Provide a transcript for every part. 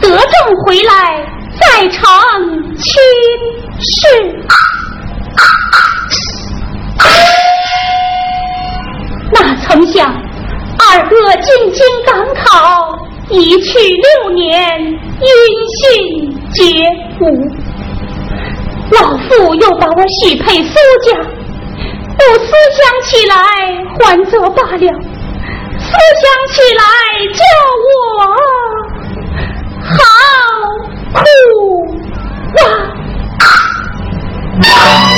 得中回来，再成亲事。哪曾想，二哥进京赶考，一去六年，音信皆无。老父又把我许配苏家。不思想起来，还则罢了；思想起来，叫我好苦啊！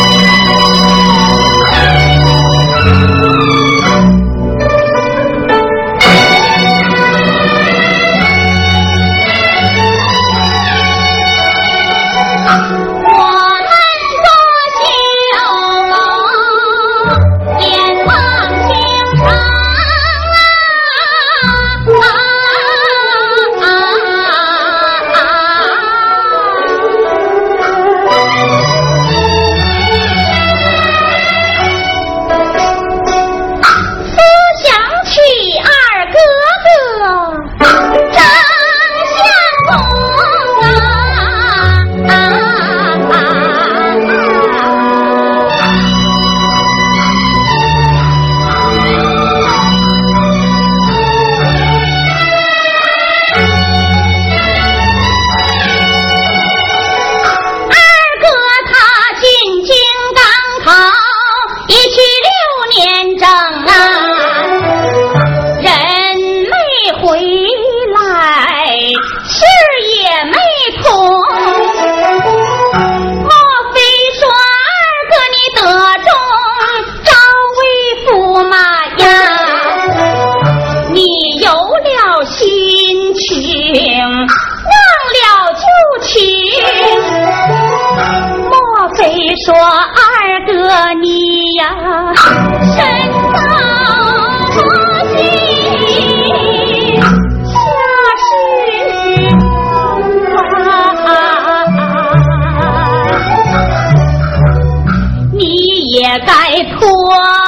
拖。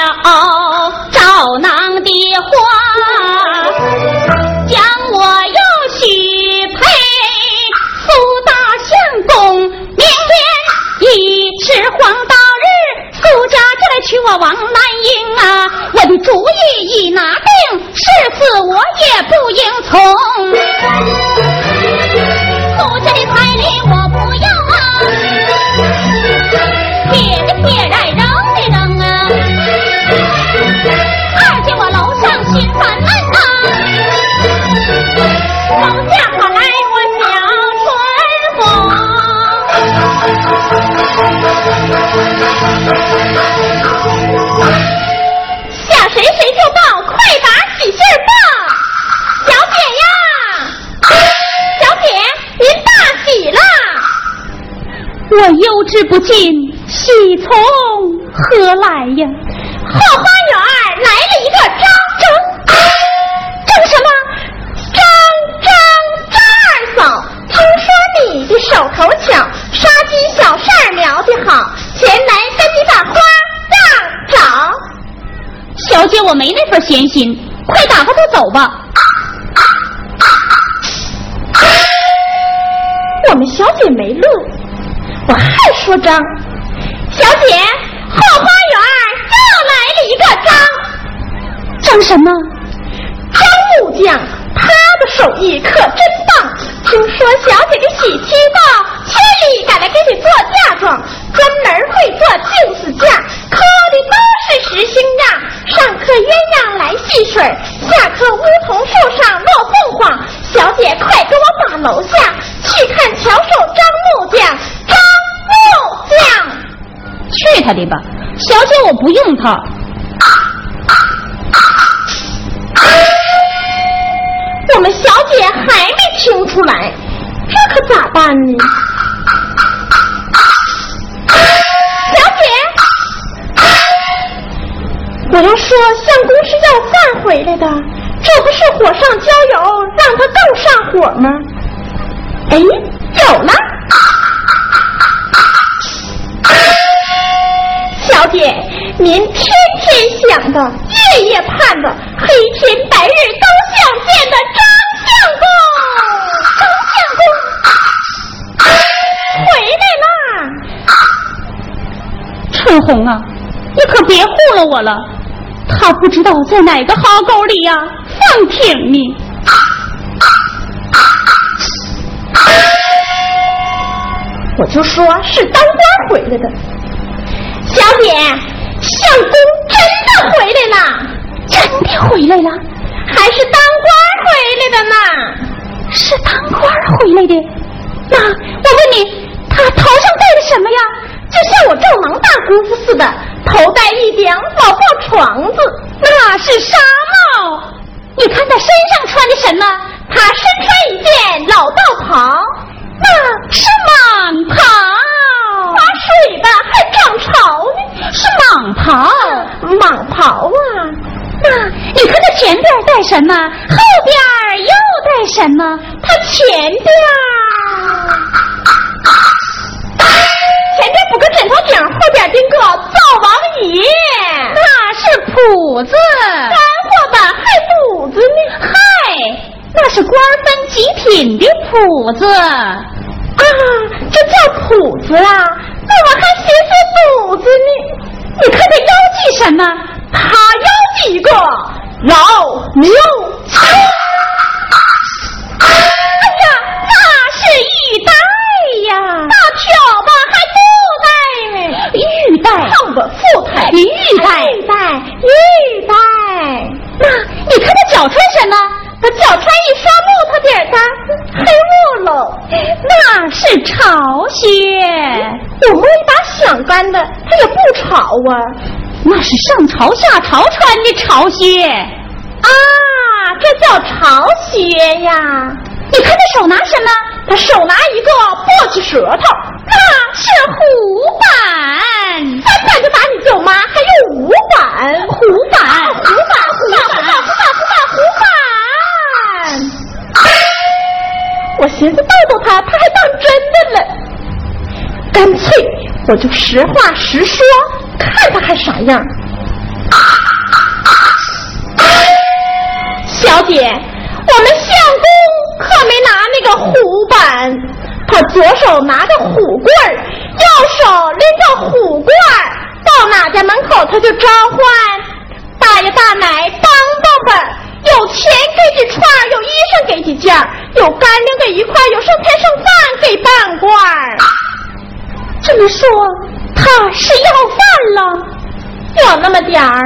要照囊的话，将我又许配苏大相公。明年已是黄道日，苏家就来娶我王兰英啊。我的主意已拿定，誓死我也不应从。不尽喜从何来呀？后花园来了一个张张啊张什么张张张二嫂听说你的手头巧杀鸡小事儿聊得好前来跟你把花大找。小姐我没那份闲心。什么？张木匠，他的手艺可真棒。听说小姐的喜气到，千里赶来给你做嫁妆，专门会做镜子架，刻的都是实心样。上刻鸳鸯来戏水，下刻梧桐树上落凤凰。小姐快跟我把楼下去看巧手张木匠，张木匠。去他的吧，小姐我不用他。出来，这可咋办呢？小姐，我要说相公是要饭回来的，这不是火上浇油，让他更上火吗？哎，有了！小姐，您天天想的，夜夜盼的，黑天白日都想见的张相公，张相公回来红啊，你可别糊弄我了，他不知道在哪个壕沟里呀放挺呢。我就说是当官回来的。小姐，相公真的回来了，真的回来了，还是当官回来的呢？是当官回来的。那我问你，他头上戴的什么呀？就像我赵郎大姑父似的，头戴一顶老破床子，那是纱帽。你看他身上穿的什么？他身穿一件老道袍，那是蟒袍。划水的还涨潮呢，是蟒袍，蟒袍啊！那你看他前边带什么，后边又带什么？他前边前边补个枕头顶，后边钉个灶王爷，那是谱子，干货吧还谱子呢？嗨，那是官分极品的谱子。啊，这叫谱子啊！那我还寻思谱子呢。你看他腰系什么？他腰系一个老牛枪。哎呀，那是玉带呀！大挑子还布带呢，玉带胖子富态，玉带玉带玉带。那你看他脚穿什么？他脚穿一双木头底的黑木喽，那是潮靴。我摸一把响干的，它也不潮啊。那是上朝下朝穿的潮靴啊，这叫潮靴呀。你看他手拿什么？他手拿一个簸箕舌头，那是虎板。三板就打你舅妈，还有五板，虎板，虎板，虎板，虎板，虎板，虎板，虎板。我寻思逗逗他，他还当真的了。干脆我就实话实说，看他还啥样。小姐，我们相公可没拿那个虎板，他左手拿着虎棍儿，右手拎着虎罐儿，到哪家门口他就召唤大爷大奶帮帮吧。有钱给几串，有衣裳给几件，有干粮给一块，有剩菜剩饭给半罐。这么说，他是要饭了，有那么点儿。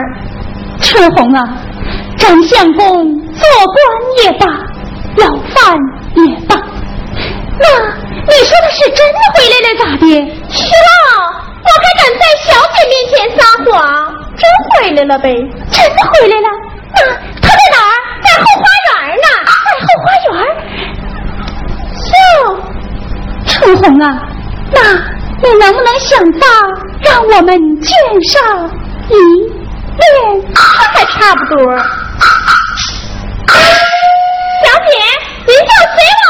春红啊，张相公做官也罢，要饭也罢，那你说他是真的回来了咋的？是了，我还敢在小姐面前撒谎？真回来了呗？真的回来了？那他在哪儿？在后花园呢，在后花园。哟，春红啊，那你能不能想到让我们见上一面？那还差不多。小姐，您就随我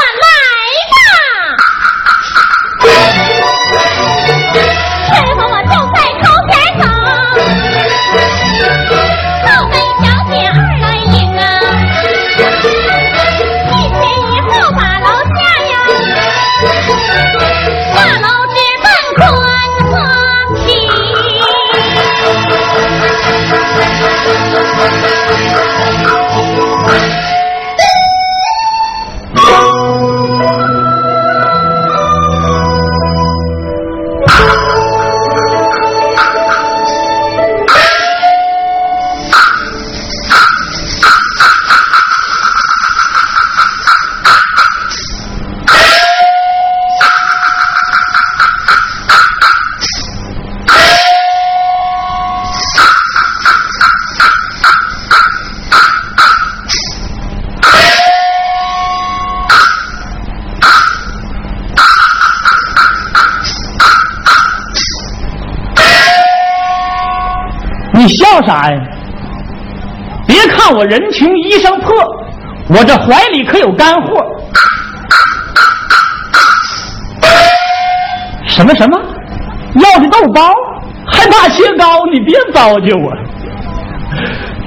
啥呀？别看我人穷衣裳破，我这怀里可有干货。什么什么？要的豆包？还怕切糕？你别糟践我。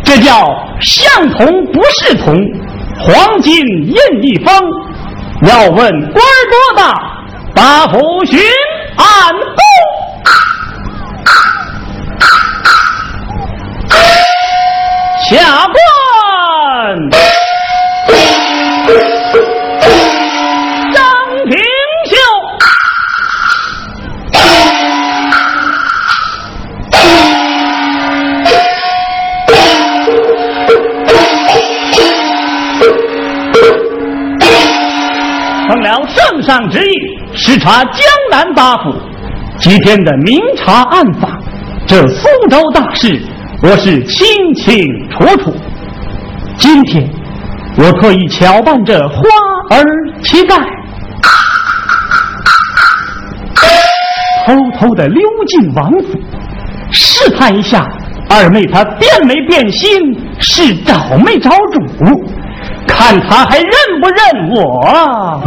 这叫相同不是同，黄金印一方。要问官多大，把府巡视察江南八府，几天的明察暗访，这苏州大事，我是清清楚楚。今天，我特意巧扮这花儿乞丐，偷偷的溜进王府，试探一下二妹她变没变心，是找没找主。看她还认不认我？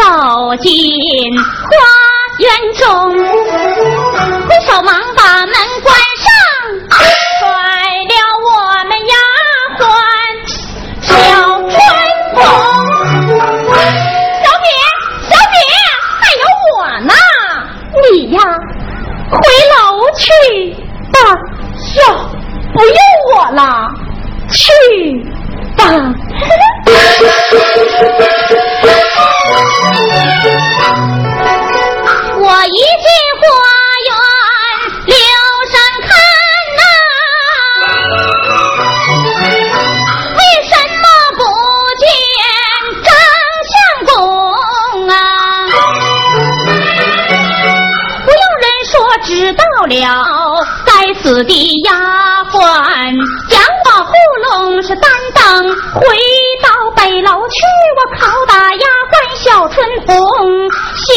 走进花园中，挥手忙把门关上，甩了我们丫鬟小春红。小姐，小姐，还有我呢！你呀，回楼去吧。哟，不用我了，去吧。我一进花园留神看呐，为什么不见张相公啊？不有人说知道了，该死的丫鬟将把糊弄是担当回到北楼去，我拷打丫鬟小春风，行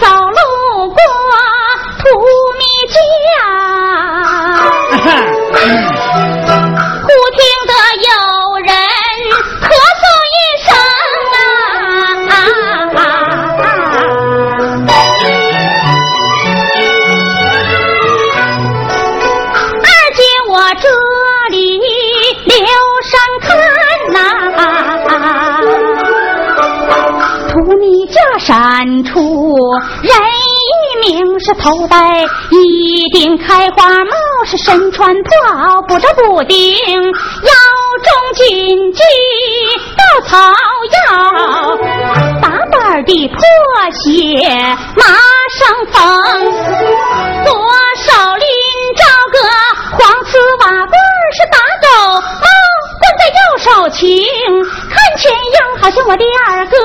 走人一名是头戴一顶开花帽，是身穿破袄，不着补丁，腰中紧系稻草腰，打板的破鞋马上缝，左手拎着个黄瓷瓦罐，是打狗帽掼在右手擎，看前影好像我的二哥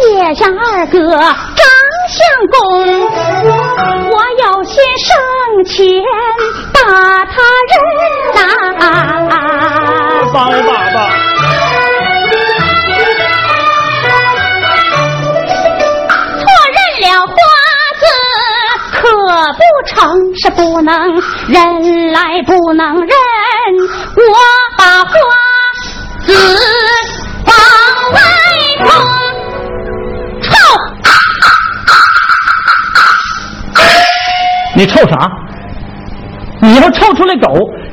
也像二哥张相公，我有心上前把他人呐、帮我把吧。错认了花子，可不成是不能认来不能认，我把花字你臭啥？你要臭出来狗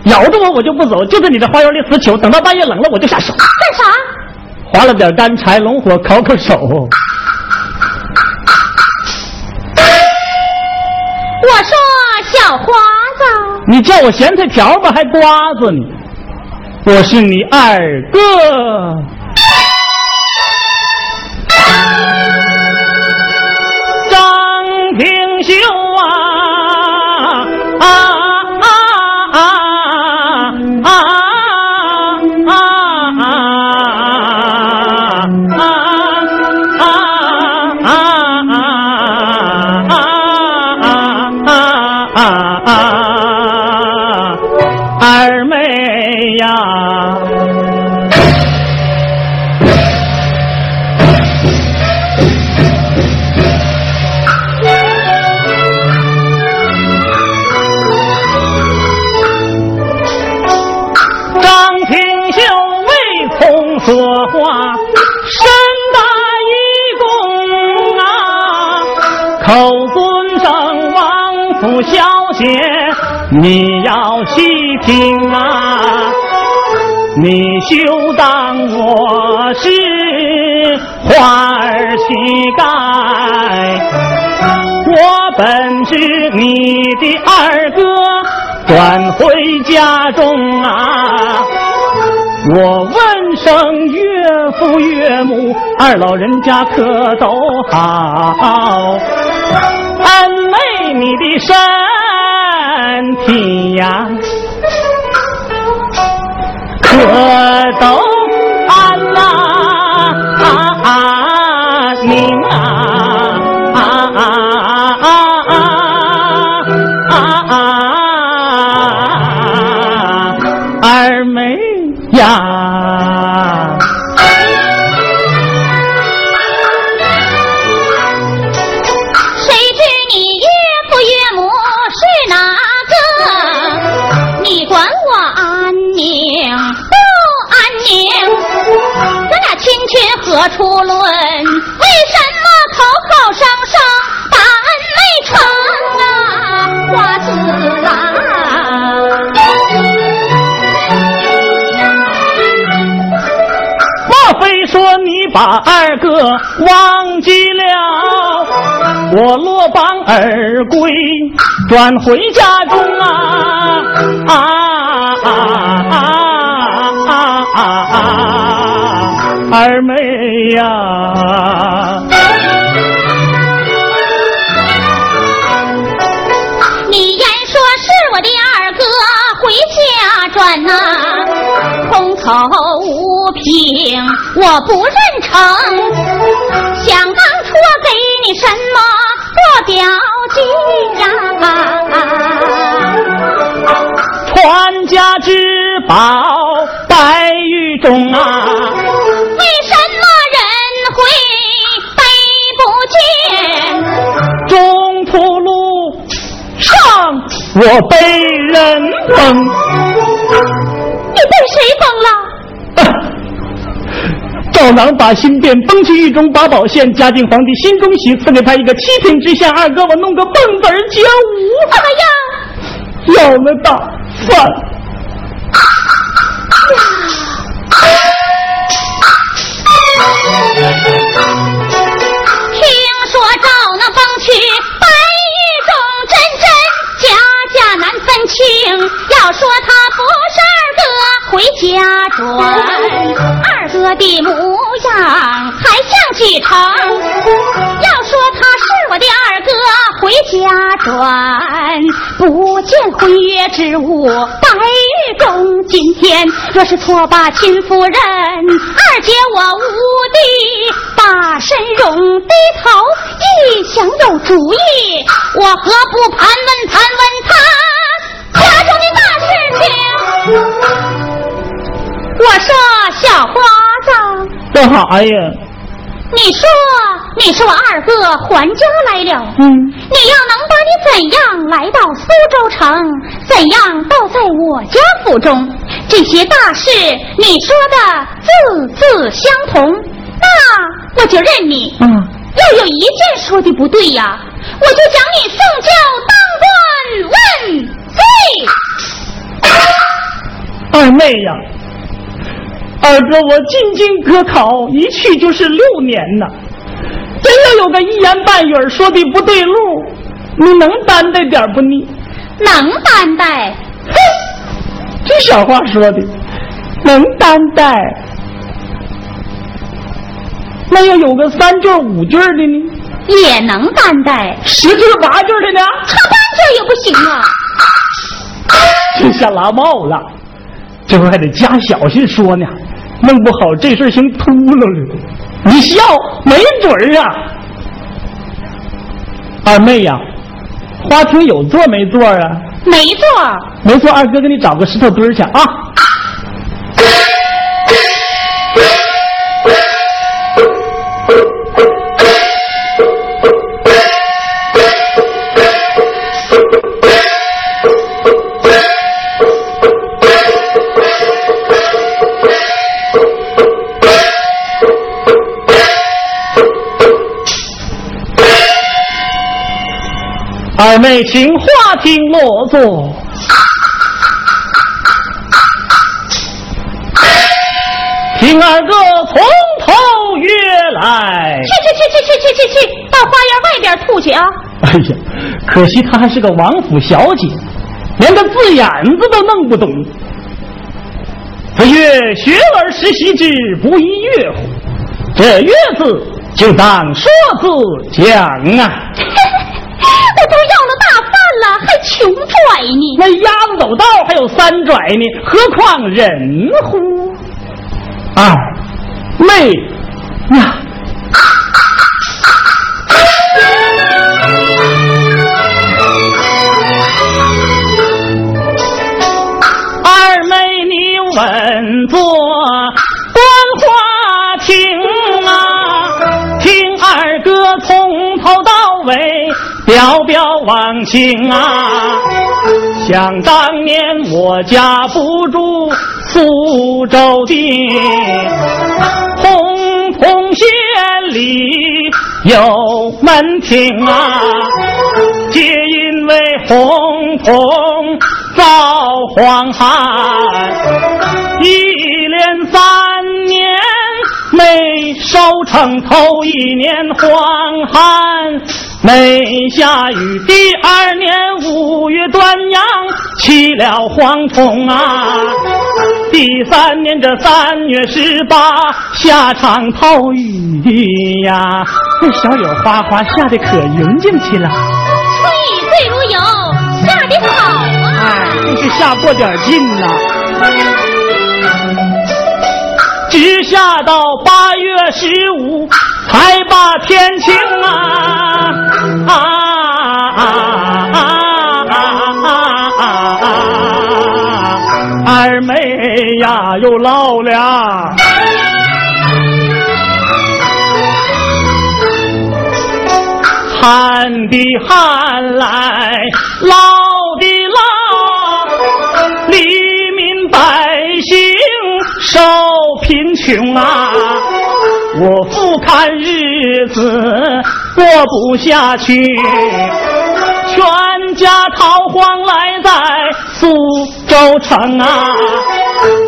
咬着我，我就不走，就在你这花园里死囚，等到半夜冷了我就下手。干啥？划了点干柴，龙火烤烤手。我说小花子，你叫我咸菜条吧，还瓜子呢？我是你二哥。你要细听啊，你休当我是花儿乞丐，我本是你的二哥，转回家中啊。我问声岳父岳母，二老人家可都好？安慰你的身呀，可都我落榜而归，转回家中啊啊啊啊啊啊！二妹呀，你言说是我的二哥回家转呐，空口无。凭我不认表姐呀？传家之宝白玉钟啊，为什么人会背不见？中途路上我被赵囊把心变，崩去狱中八宝献，嘉靖皇帝心中喜，赐给他一个七品知县。二哥，我弄个蹦子儿街舞，哎呀，要了大饭。听说赵能崩去白玉中，真真假假难分清。要说他回家转。二哥的模样还像几成？要说他是我的二哥回家转，不见婚约之物白玉钟。今天若是错把亲夫人，二姐我无地把身容低头一想有主意，我何不盘问盘问他家中的大事情？我说小花子，干啥呀？你说你是我二哥还家来了，嗯，你要能把你怎样来到苏州城，怎样倒在我家府中，这些大事你说的字字相同，那我就认你。嗯，要有一件说的不对呀，我就将你送教当官问罪。二妹呀。二哥，我进京科考，一去就是六年呐。真要有个一言半语说的不对路，你能担待点不？你能担待？哼，这小话说的，能担待。那要有个三句五句的呢？也能担待。十句八句的呢？差半句也不行啊！这下拉帽了，这回还得加小心说呢。弄不好这事儿行秃噜了，你笑没准儿啊，二妹呀，花厅有座没座啊？没座。没座，二哥给你找个石头墩儿去啊。二妹，请花厅落座。听二哥从头约来。去去去去去去去去，到花园外边吐去啊！哎呀，可惜她还是个王府小姐，连个字眼子都弄不懂。不曰学而时习之，不亦乐乎？这乐字就当说字讲啊。了，还穷拽呢？那鸭子走道还有三拽呢，何况人乎？二妹呀，表表往情啊。想当年我家不住苏州地，红铜县里有门庭啊，皆因为红铜造荒旱，一连三年没收成，头一年荒旱。没下雨，第二年五月端阳起了蝗虫啊！第三年这三月十八下场透雨呀！这小雨哗哗下的可匀净去了。春雨贵如油，下的好啊！哎，真是下过点劲呐！直下到八月十五还把天晴啊！啊啊啊啊啊！二妹呀，又老了。旱的旱来，涝的涝，黎民百姓受贫穷啊！我看日子过不下去，全家逃荒来在苏州城啊！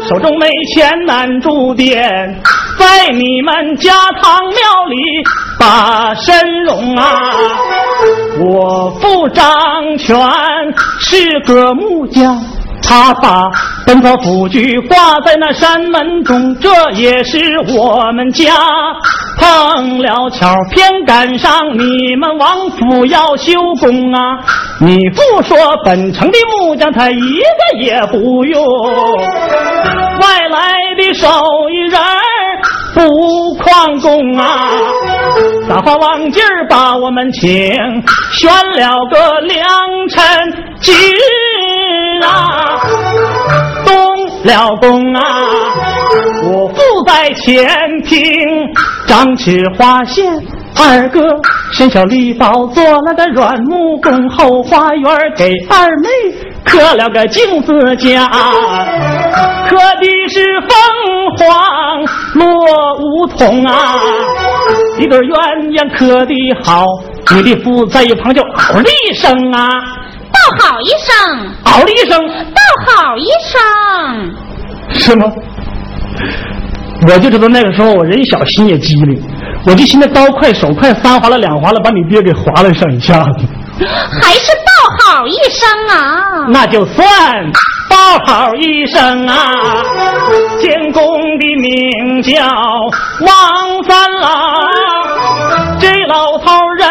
手中没钱难住店，在你们家堂庙里把身容啊！我父张全是个木匠。他把本草斧锯挂在那山门中，这也是我们家碰了巧，偏赶上你们王府要修工啊！你不说本城的木匠他一个也不用，外来的手艺人不旷工啊！大花往劲儿把我们请，选了个良辰吉日啊，动了工啊！我父在前厅张起花线，二哥身小力宝做了个软木工，后花园给二妹刻了个镜子架，刻的是凤凰落梧桐啊，一对鸳鸯刻的好，你的夫在一旁就嗷了一声啊。道好一声，嗷了一声，道好一声，是吗？我就知道那个时候我人小心也机灵，我就寻思刀快手快，三划了两划了，把你爹给划了上一下子。还是道好一声啊！那就算道好一声啊！监工的名叫王三郎，这老头人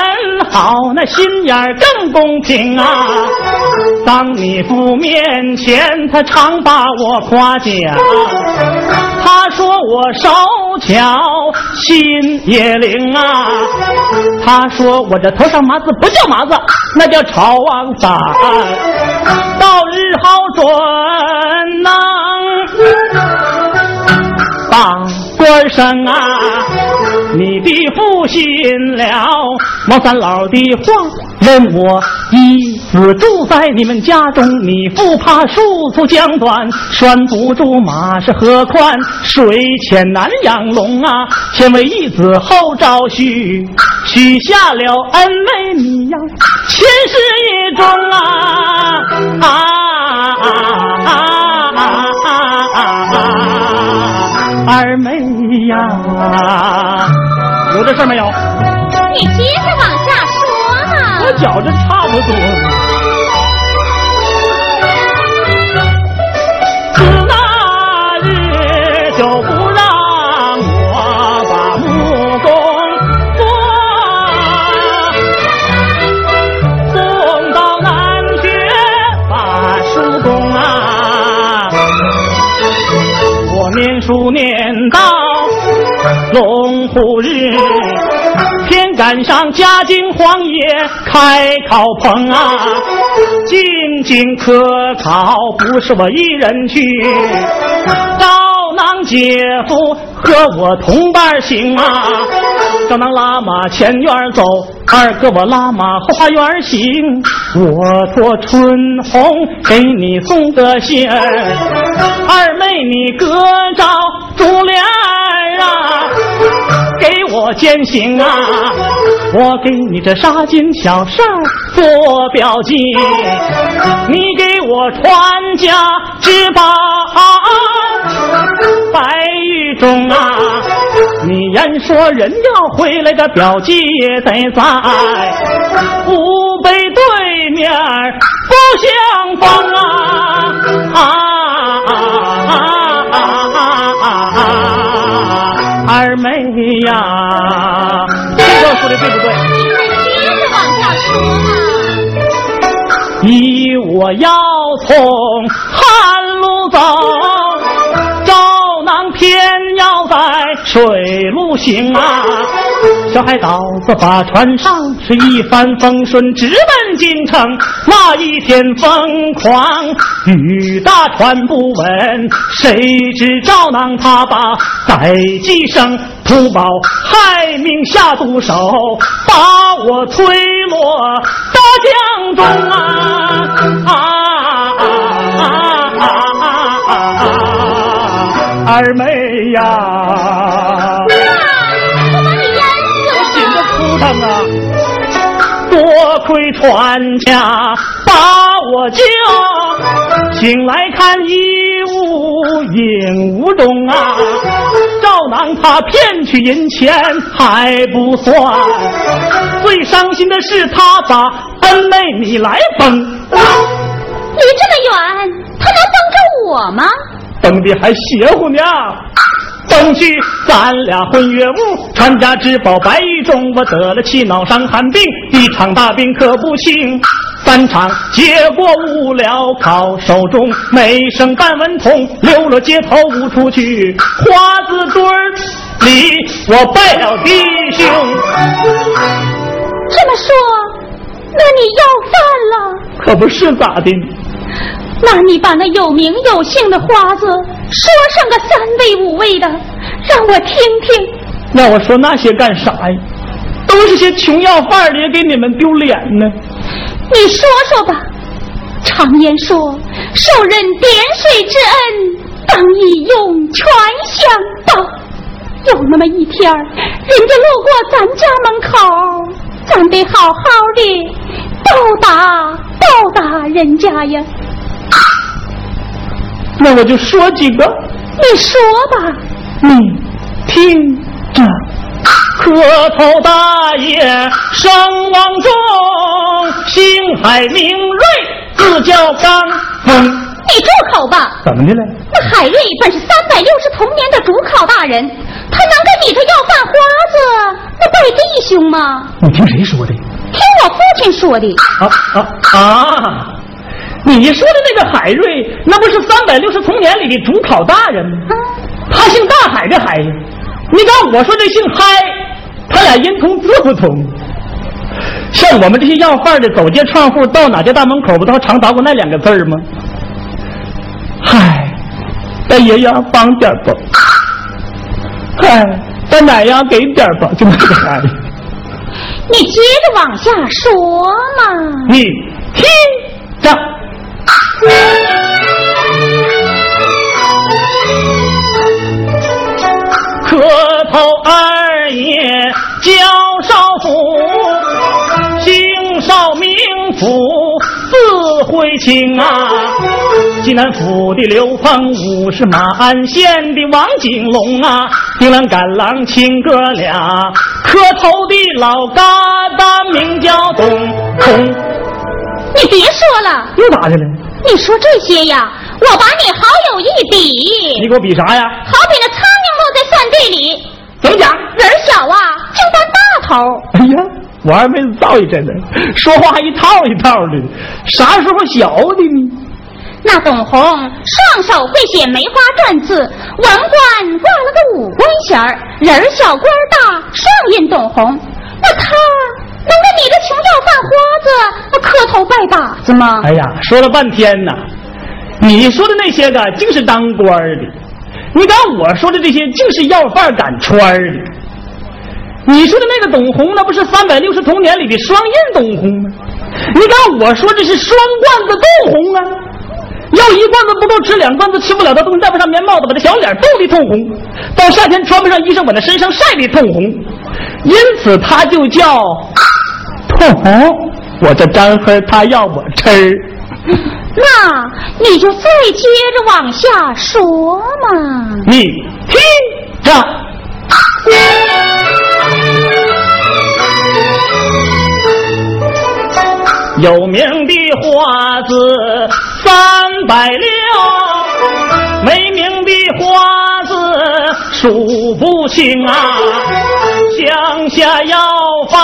好，那心眼儿更公平啊！当你父面前，他常把我夸奖。他说我手巧心也灵啊。他说我这头上麻子不叫麻子，那叫朝王伞。到日后准能当官生啊。你的父信了毛三老的话，任我一子住在你们家中。你不怕树粗江短，拴不住马是何宽？水浅难养龙啊！先为义子，后招婿，许下了恩为你呀，前世一中啊啊啊啊啊啊！二妹呀！有这事没有？你接着往下说嘛。我觉着差不多。自那日就不让我把木工做，送到南学把书工啊。我念书念到。虎日，偏赶上嘉靖荒野开烤棚啊！进京科考不是我一人去，招囊姐夫和我同伴行啊！招囊拉马前院走，二哥我拉马后花园行。我托春红给你送个信儿，二妹你哥着珠帘啊！给我践行啊！我给你这纱巾小扇做表记，你给我传家之宝白玉钟啊！你言说人要回来，的表记也得在，不背对面不相逢！啊啊妹呀，这段说的对不对？接着往下说嘛。你我要从旱路走，赵囊偏要在水路行啊。小海岛子把船上，是一帆风顺，直奔京城。那一天疯狂，雨大船不稳，谁知赵囊他把载计生图谋害命下毒手，把我推落大江中啊啊啊啊啊啊！二妹呀！啊！多亏船家把我救，醒来看一无影无踪啊！赵囊他骗取银钱还不算，最伤心的是他把恩妹你来崩。离这么远，他能帮着我吗？崩的还邪乎呢！争取咱俩混月屋，传家之宝白玉钟，我得了气脑伤寒病，一场大病可不轻。三场结果无聊考，手中没剩半文铜，流落街头无处去。花子堆里我拜了弟兄。这么说，那你要饭了？可不是咋的？那你把那有名有姓的花子说上个三位五位的，让我听听。那我说那些干啥呀？都是些穷要饭的，也给你们丢脸呢。你说说吧。常言说，受人点水之恩，当以涌泉相报。有那么一天人家路过咱家门口，咱得好好的报答报答人家呀。那我就说几个，你说吧。你听着，磕头大爷声望重，星海明瑞，自叫刚峰。你住口吧！怎么的了？那海瑞本是三百六十童年的主考大人，他能跟你这要饭花子那拜弟兄吗？你听谁说的？听我父亲说的。啊啊啊！你说的那个海瑞，那不是三百六十童年里的主考大人吗？他姓大海的海。你看我说这姓嗨，他俩音同字不同。像我们这些要饭的，走街串户，到哪家大门口，不都常捣鼓那两个字吗？嗨，大爷呀，帮点吧！嗨，大奶呀，给点吧！就那个嗨。你接着往下说嘛。你听着。磕头二爷叫少府，姓少名府，字慧清啊。济南府的刘鹏武是马鞍县的王景龙啊，丁郎赶郎亲哥俩，磕头的老疙瘩名叫东东。你别说了，又咋的了？你说这些呀，我把你好有一比。你给我比啥呀？好比那苍蝇落在蒜地里，怎么讲？人小啊，就当大头。哎呀，我二妹子造一阵子，说话还一套一套的，啥时候小的呢？那董红双手会写梅花篆字，文官挂了个武官衔儿，人小官大，上印董红。那他能跟你这穷要饭花子那磕头拜把子吗？哎呀，说了半天呐，你说的那些个净是当官的，你敢我说的这些净是要饭赶穿的。你说的那个董红，那不是三百六十童年里的双印董红吗？你敢我说这是双冠子董红啊。要一罐子不够吃，两罐子吃不了的东西，戴不上棉帽子，把这小脸冻得通红；到夏天穿不上衣裳，把那身上晒得通红。因此他就叫 通红。我这张黑他要我吃，那你就再接着往下说嘛。你听着。有名的花子三来了，没名的花子数不清啊。乡下要饭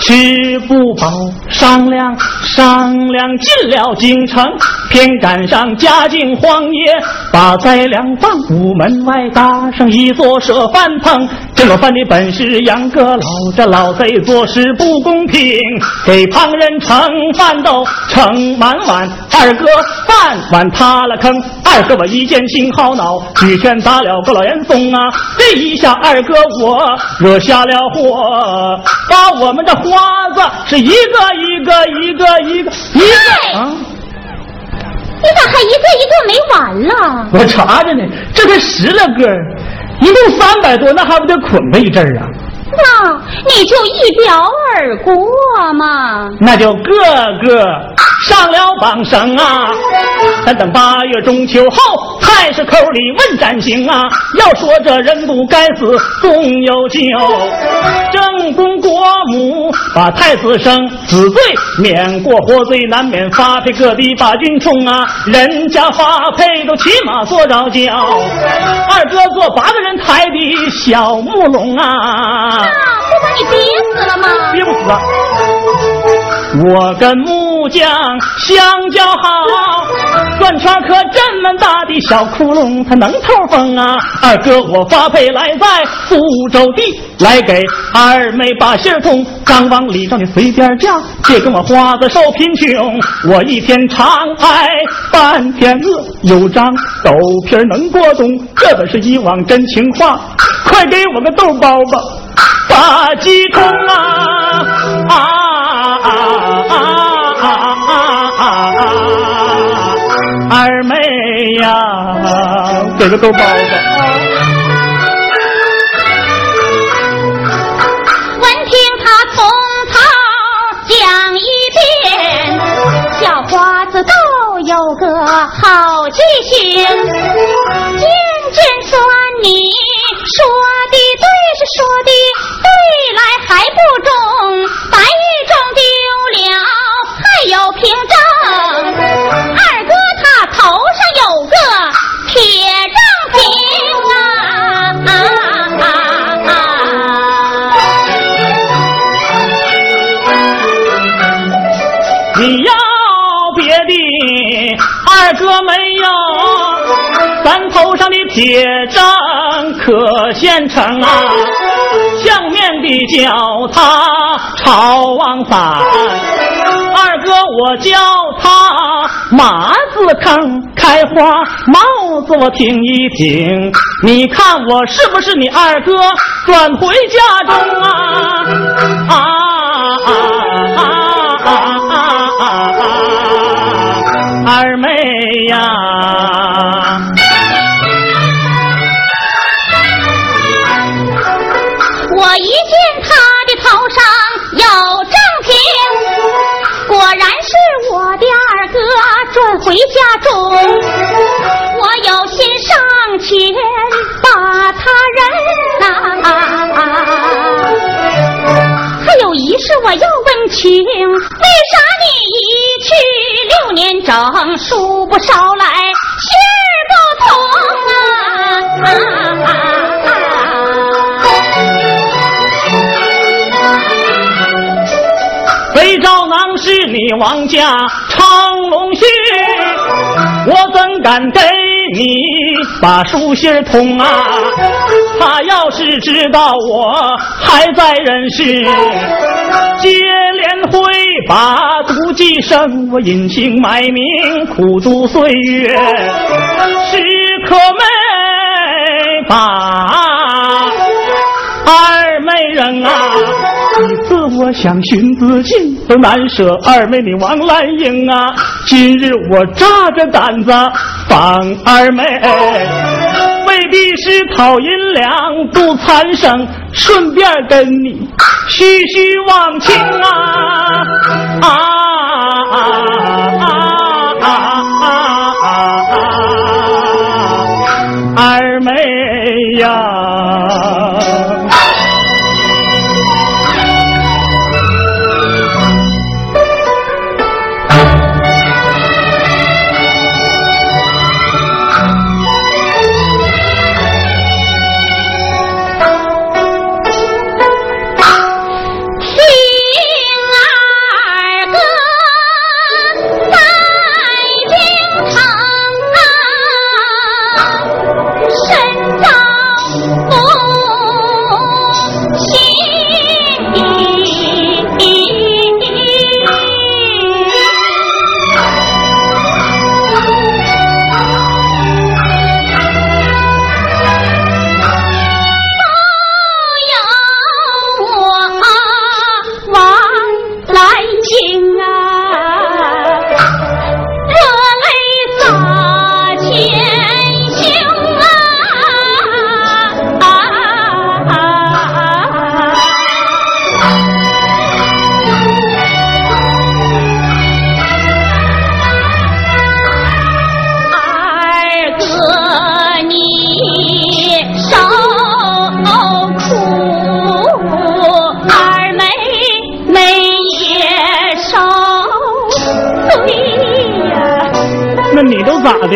吃不饱，商量商量进了京城，偏赶上嘉靖皇爷把灾粮放午门外搭上一座舍饭棚。这个饭的本是杨阁老，这老贼做事不公平，给旁人盛饭都盛满碗，二哥饭碗塌了坑，二哥我一见心好恼，举拳打了个老严嵩啊！这一下二哥我惹下了祸，把我们的花子是一个一个一个一个一个啊！你咋还一个一个没完了？我查着呢，这才十来个。一共三百多，那还不得捆他一阵儿啊？那你就一表而过嘛。那就个个上了榜绳啊！咱等八月中秋后，太师口里问斩刑啊！要说这人不该死，总有救。正宫国母把太子生，死罪免过，活罪难免，发配各地把军冲啊！人家发配都骑马坐着轿，二哥做八个人抬的小木笼啊！那不把你憋死了吗？憋不死啊！我跟木匠相交好，转圈可这么大的小窟窿，它能透风啊！二哥我发配来在苏州地，来给二妹把信儿通。张王李赵你随便叫，别跟我花子受贫穷。我一天长挨半天饿，有张豆皮能过冬，这本是以往真情话。快给我个豆包吧，把鸡通啊啊啊啊啊啊！二妹呀，给个豆包吧。闻听他从头讲一遍，小花子都有个好记性。尖尖酸你说的对是说的对来还不中，白玉中丢了还有凭证。二哥他头上有个铁证凭啊！你要别的二哥没有，咱头上的铁证可现成啊，你叫他朝王三，二哥我叫他马子坑开花，帽子我听一听，你看我是不是你二哥？转回家中啊啊。回家中。我有心上前把他认呐、还有一事我要问清，为啥你一去六年整，书不捎来，信儿不通啊？啊啊非赵囊是你王家，我怎敢给你把书信儿通啊？他要是知道我还在人世，接连会把毒计生，我隐姓埋名苦度岁月，时可没把二妹人啊。我想寻自尽，都难舍二妹你王兰英啊！今日我扎着胆子帮二妹，未必是讨银两度残生，顺便跟你叙叙忘情啊啊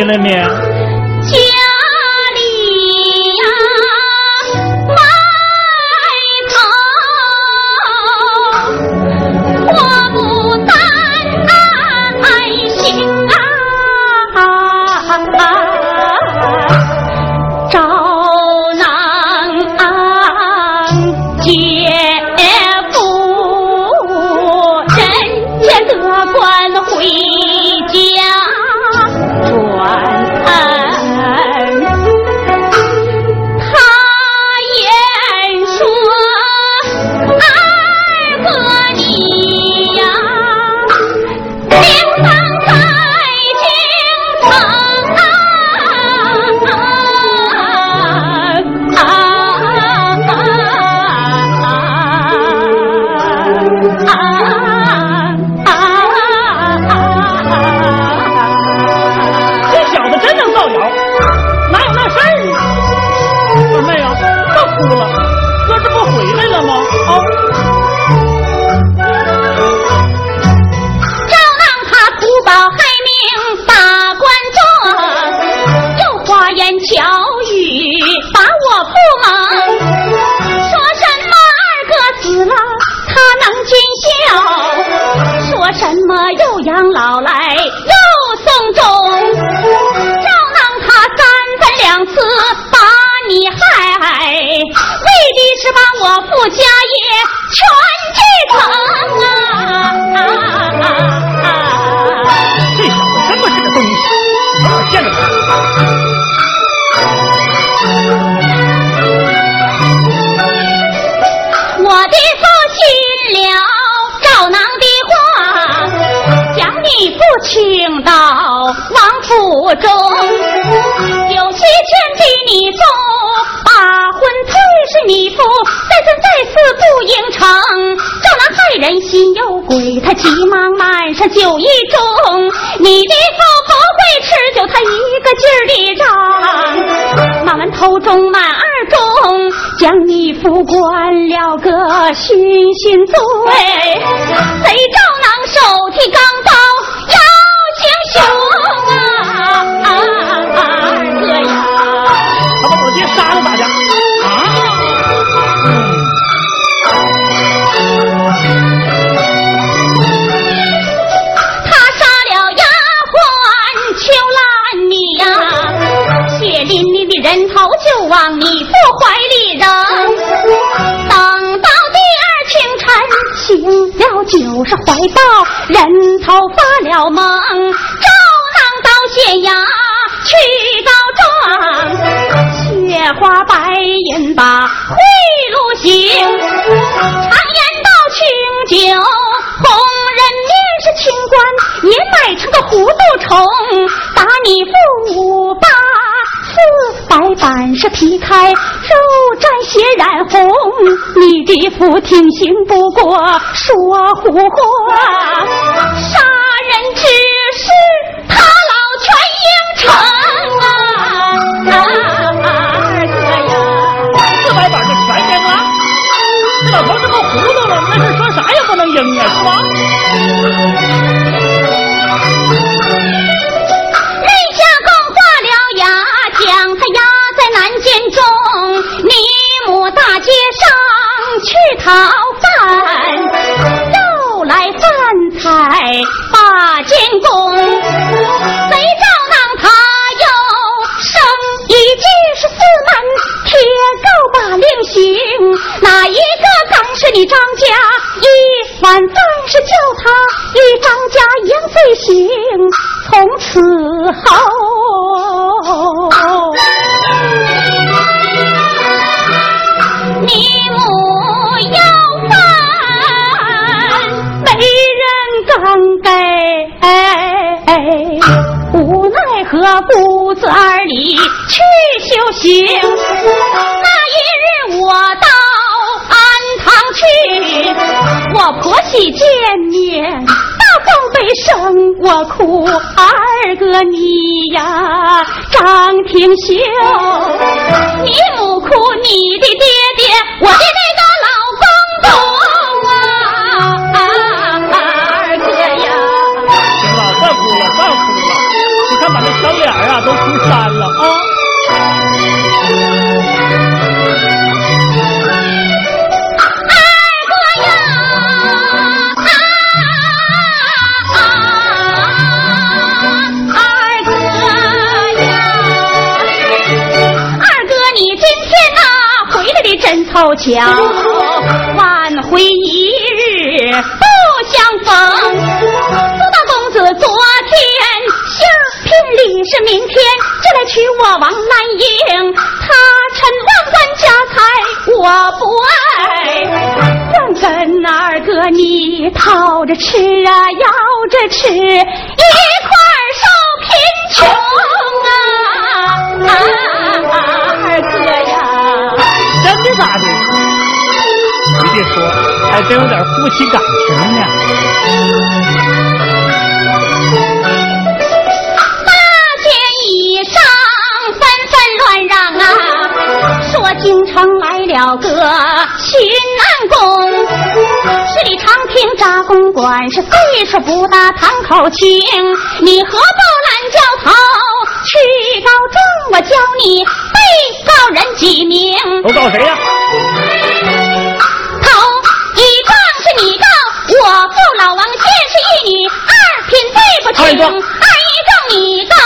都咋的了呢？口。中满二中，将你服灌了个醺醺醉，五八四白板是劈开，肉沾血染红。你的父听信不过说胡话，杀人之事他。老全应承啊，二哥呀，四百板就全赢了。这老头这么糊涂了，那是说啥也不能赢啊，是吧？早饭又来饭菜把监工肥造囊他又生一句是四门铁钩把令行哪一个敢是你张家？一碗饭是叫他与张家一样罪行从此后一见面，大宝贝生，我哭二哥你呀，张廷秀，你母哭你的爹爹，我的凑巧挽回一日不相逢，苏大公子昨天信聘礼是明天就来娶我王兰英，他趁万贯家财我不爱，愿跟二哥你讨着吃啊，要着吃，一块受贫穷啊！还真有点夫妻感情呢。大街以上纷纷乱嚷啊，说京城来了个巡安公，十里长亭扎公馆是岁数不大堂口情，你何不拦轿头去告状？我教你被。告人几名？都告谁呀？头我父老王先是一女二品对不起二一丈你道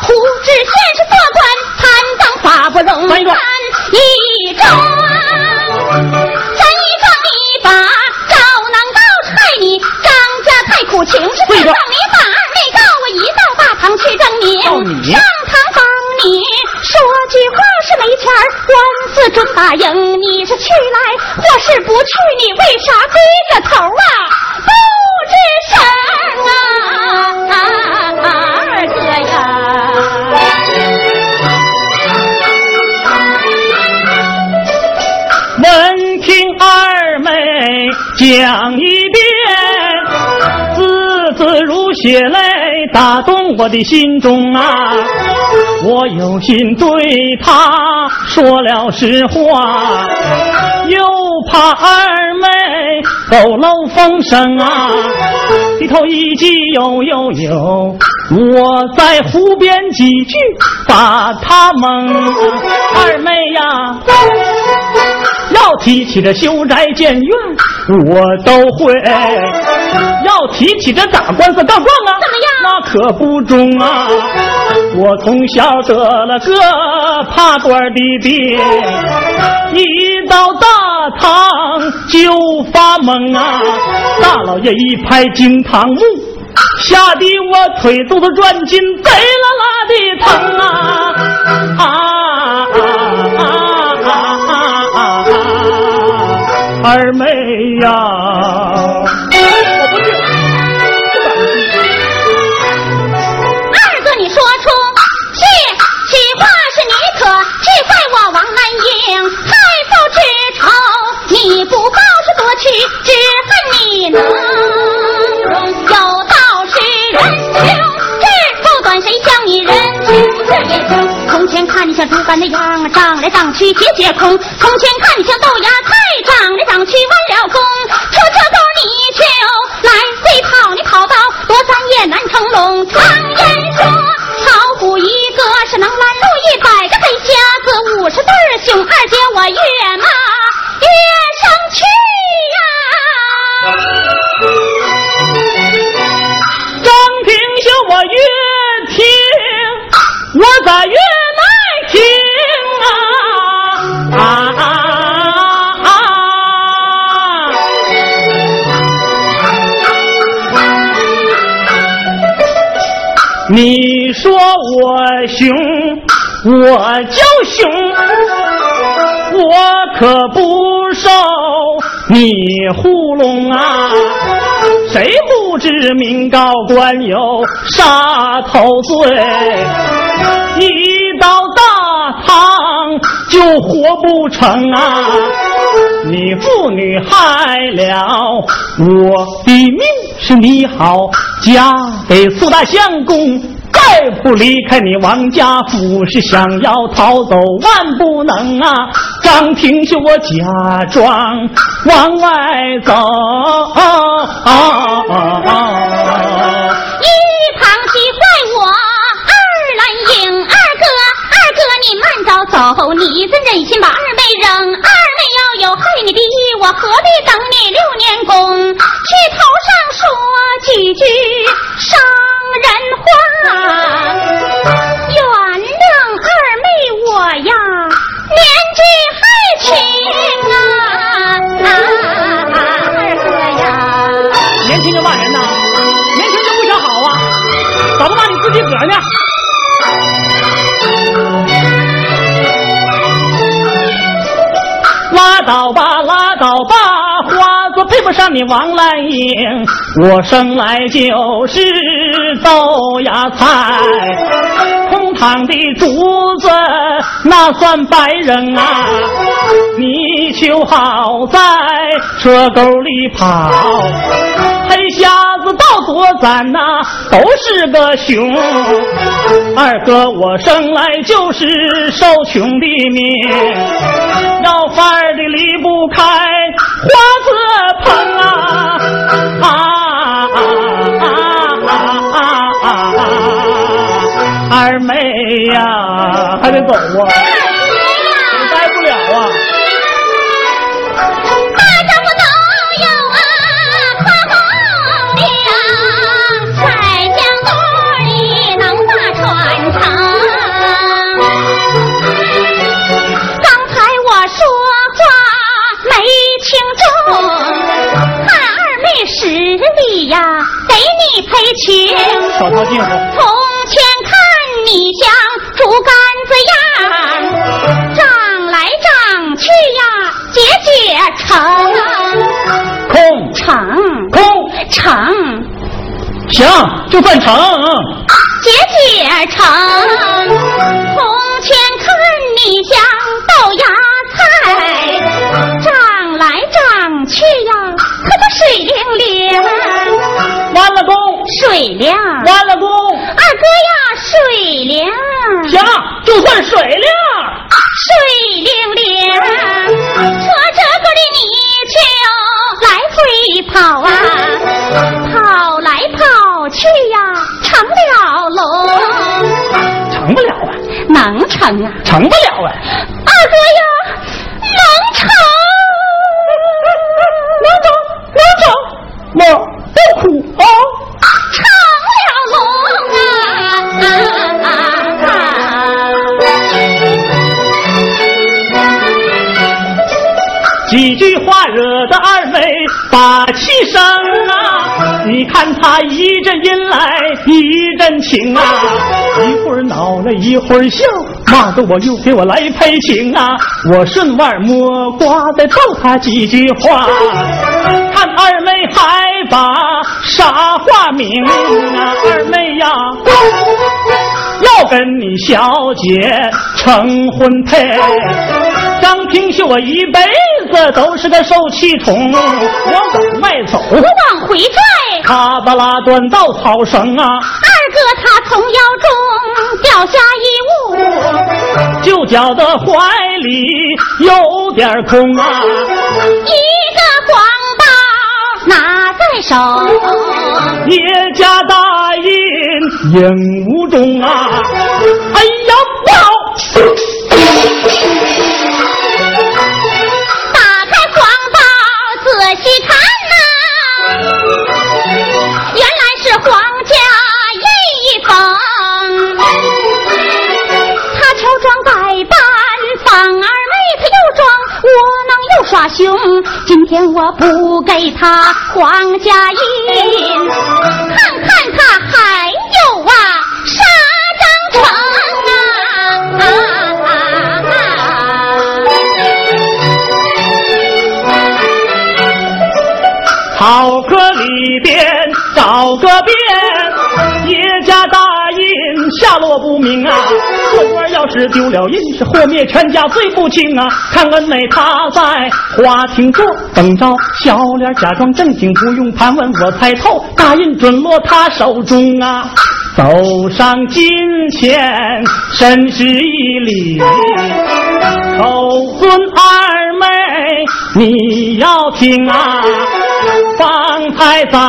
胡知县是做官贪赃法不容。一张三一丈你把赵能告害你张家太苦情是相当你把二妹告我一到大堂去证明上堂你说句话是没钱，官司准打赢。你是去来或是不去，你为啥低着头啊？不吱声啊，二哥呀！闻听二妹讲一遍，字字如血泪打动我的心中啊！我有心对他说了实话，又怕二妹走漏风声啊！低头一记悠悠悠，我在湖边几句把他蒙。二妹呀！要提起这修宅建院，我都会；要提起这打官司告状啊，怎么样？那可不中啊！我从小得了个怕官的病，一到大堂就发懵啊！大老爷一拍惊堂木，吓得我腿肚子转筋，贼拉拉的疼啊！看你像猪肝那样长来长去节节空，从前看你像豆芽菜长来长去弯了弓，出这沟你就来飞跑，你跑到多三夜难成龙。常言说，好虎一个是能拦路一百个贼瞎子，五十对儿熊二姐我越马越上去呀、张廷秀，我越听我咋越你说我凶，我叫凶，我可不受你糊弄啊！谁不知明高官有杀头罪？一到大堂就活不成啊！你妇女害了我的命，是你好，嫁给苏大相公。再不离开你王家府，是想要逃走万不能啊！张廷秀，我假装往外走。一旁的怪我二郎英，二哥，二哥你慢走，你怎忍心把二妹扔？二妹要有害你的意，我何必等你六年功？去头上说几句伤人话，原谅二妹我呀，年纪还轻啊，二哥呀。年轻就骂人呐，年轻就不想好啊，怎么骂你自己个呢？倒吧，拉倒吧，花子配不上你王兰英，我生来就是豆芽菜，空堂的竹子那算白人啊，你就好在车沟里跑，黑瞎子到多咱呐、都是个熊。二哥，我生来就是受穷的命，要饭的离不开花子盆啊呀，给你赔瞧瞧镜子。从前看你像竹竿子样，长来长去呀，节节成。空成空，成行，就算成。节节成。从前看你像豆芽菜，长来长去呀，可它水灵灵。完了工，水亮，完了工。二哥呀，水亮，行，就算水亮。水灵灵，说这个的泥鳅来回跑啊，跑来跑去呀，成了龙，成不了啊，能成啊，成不了啊。二哥呀，能成，能成，能成，我几句话惹得二妹把气生啊！你看他一阵阴来一阵晴啊，一会儿恼了一会儿笑，骂得我又给我来赔情啊！我顺腕摸瓜再逗他几句话，看二妹还把傻话明啊！二妹呀，要跟你小姐成婚配。张平秀我一辈子都是个受气虫，我往外走，我往回拽，卡巴拉断到草绳啊！二哥他从腰中掉下一物，就觉得怀里有点空啊！一个黄包拿在手，叶家大印影无踪啊！哎呀，不好！打开黄包仔细看呐、原来是皇家印一封。他乔装百般，仿二妹他又装窝囊又耍熊。今天我不给他皇家印，看看他还有啊啥张成草壳里边找个遍，叶家大印下落不明啊！这官要是丢了印，是祸灭全家罪不轻啊！看恩美他在花厅坐，等着小脸假装正经，不用盘问我猜透，大印准落他手中啊！走上金前，深施一礼，口尊二妹，你要听啊！方才咱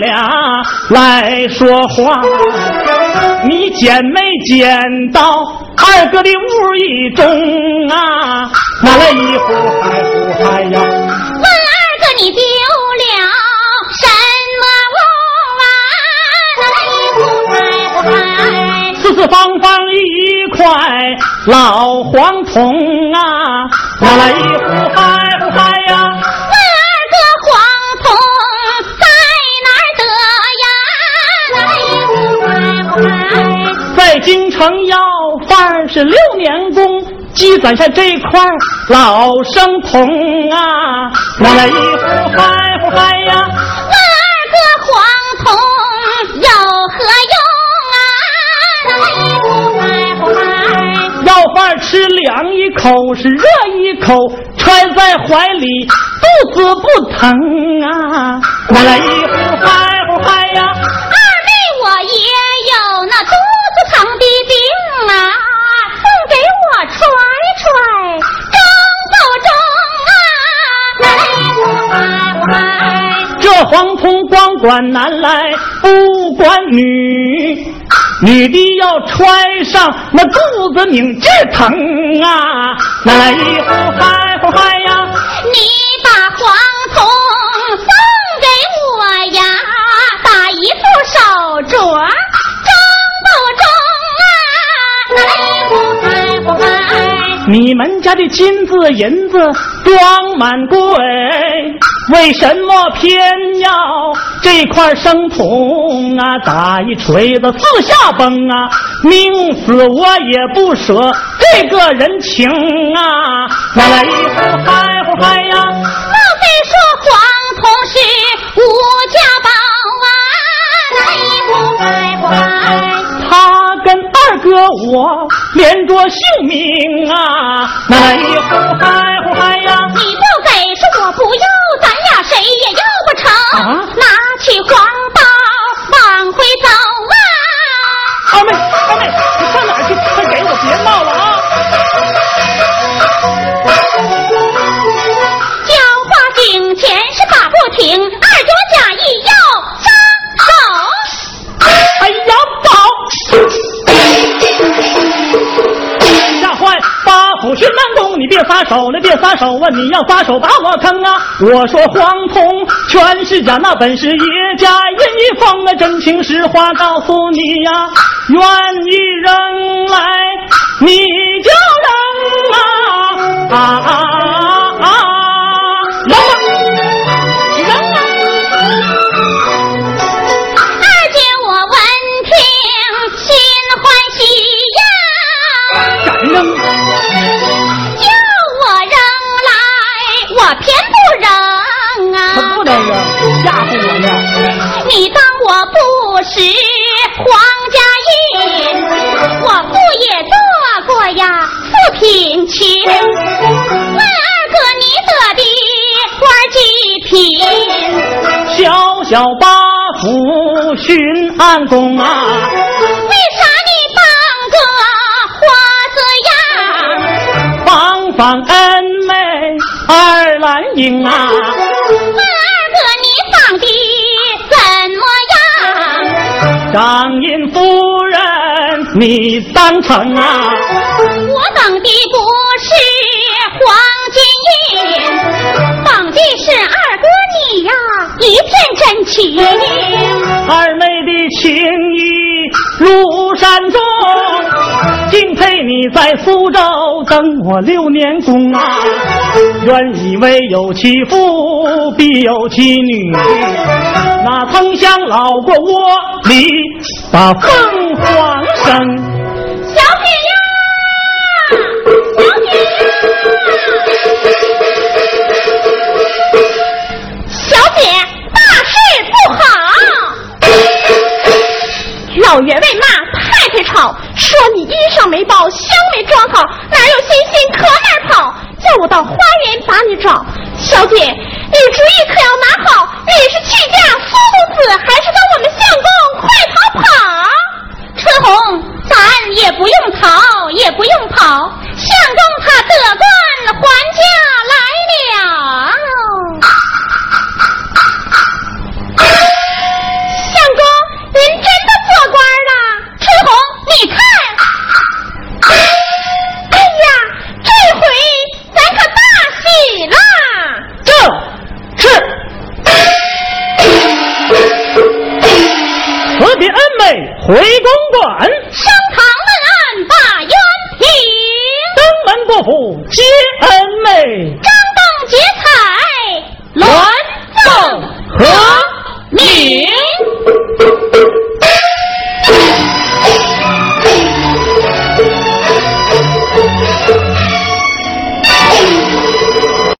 俩来说话，你捡没捡到二哥的无意中啊？拿来一壶还不还呀？问二哥你丢了什么物啊？拿来不还？四四方方一块老黄铜啊，拿来一壶还不还呀？京城要饭是六年功，积攒下这块老生铜啊，拿来一壶还不还呀？问二哥黄铜有何用啊？来不还不还？要饭吃凉一口是热一口，揣在怀里肚子不疼啊，拿来一壶还不还呀？二妹，我也揣揣，中不中啊？来不来？这黄铜光管男来不管女，女的要穿上那肚子拧直疼啊！拿来一壶还不嗨呀？你把黄铜送给我呀，打一副手镯，中不中啊？你们家的金子银子装满柜，为什么偏要这块生铜啊？打一锤子四下崩啊！宁死我也不舍这个人情啊！来来一呼嗨呼嗨呀！莫非说黄铜是无价宝哥我连着性命啊！来来一呼嗨呼嗨呀！你不给是我不要，咱俩谁也要不成。啊拿别撒手了，别撒手啊！你要撒手把我坑啊！我说黄铜全是假，那本是爷家印一方啊！真情实话告诉你呀、愿意扔来你富品群。问二哥你得的官儿几品？小小八府巡按宫啊，为啥你当个花子呀？帮帮恩妹二兰英啊，问二哥你长得怎么样？张印夫人你当成啊，我等的不是黄金印，等的是二哥你呀一片真情。二妹的情谊如山中，敬佩你在苏州等我六年功啊，原以为有其父必有其女，哪曾想老过窝里把凤凰生。小姐呀，小姐呀，小姐，大事不好！老员外骂，太太吵，说你衣裳没包，箱没装好，哪有信心可哪跑？叫我到花园把你找。小姐，你主意可要拿好你是去嫁苏公子还是跟我们相公快逃跑？春红咱也不用逃也不用跑相公他得官还家来了。回公馆，升堂问案把冤平，登门过户接恩妹，张灯结彩鸾凤和鸣。